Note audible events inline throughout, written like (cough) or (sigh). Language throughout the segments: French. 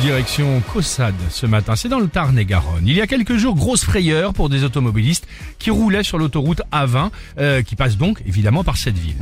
Direction Caussade ce matin, c'est dans le Tarn-et-Garonne. Il y a quelques jours, grosse frayeur pour des automobilistes qui roulaient sur l'autoroute A20, euh, qui passe donc évidemment par cette ville.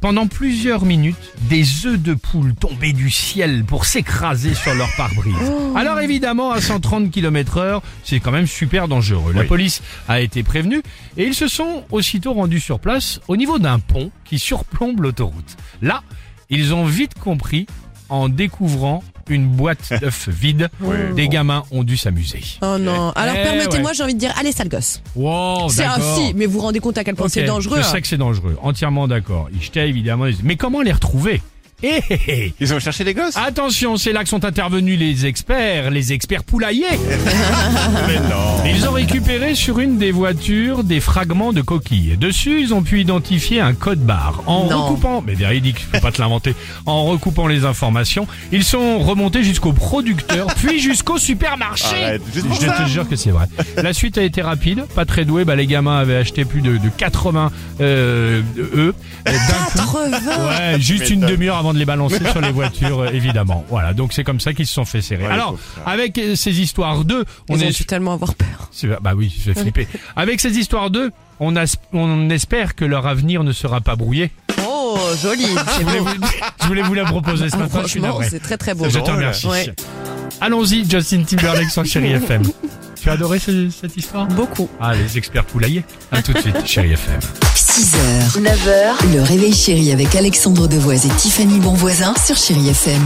Pendant plusieurs minutes, des œufs de poule tombaient du ciel pour s'écraser sur leur pare-brise. Alors évidemment, à 130 km heure, c'est quand même super dangereux. La police a été prévenue et ils se sont aussitôt rendus sur place au niveau d'un pont qui surplombe l'autoroute. Là, ils ont vite compris en découvrant une boîte (laughs) d'œufs vide. Des gamins ont dû s'amuser. Oh non. Alors Eh permettez-moi, ouais. j'ai envie de dire, allez sale gosse. Wow, C'est un d'accord. si, mais vous vous rendez compte à quel point c'est dangereux. Je hein. sais que c'est dangereux, entièrement d'accord. Ils jetaient évidemment. Mais comment les retrouver? Eh, eh, eh. Ils ont cherché des gosses? Attention, c'est là que sont intervenus les experts, les experts poulaillers. (laughs) Mais non Ils ont récupéré sur une des voitures des fragments de coquilles. Dessus, ils ont pu identifier un code barre. En Non. recoupant, mais véridique, je peux pas te l'inventer, en recoupant les informations, ils sont remontés jusqu'au producteur, (laughs) puis jusqu'au supermarché. Arrête, juste je te jure que c'est vrai. La suite a été rapide, pas très douée. Bah, les gamins avaient acheté plus de, de 80 euh, œufs. euh, d'un coup. 80 Ouais, juste une demi-heure avant de les balancer sur les voitures, euh, évidemment. Voilà, donc c'est comme ça qu'ils se sont fait serrer. Ouais, Alors, avec euh, ces histoires d'eux, on Ils ont est dû tellement avoir peur. Bah oui, je vais flipper. (laughs) Avec ces histoires d'eux, on, as- on espère que leur avenir ne sera pas brouillé. Oh, joli. (laughs) Je voulais vous, je voulais vous la proposer ce matin, je suis Franchement, navré. c'est très très beau. Je te remercie. Ouais. Allons-y, Justin Timberlake sur Chéri (laughs) FM. Tu as adoré ce- cette histoire? Beaucoup. Ah, les experts poulaillers. À tout de suite, Chéri FM. 6h, 9h, le réveil chéri avec Alexandre Devoise et Tiffany Bonvoisin sur Chéri FM.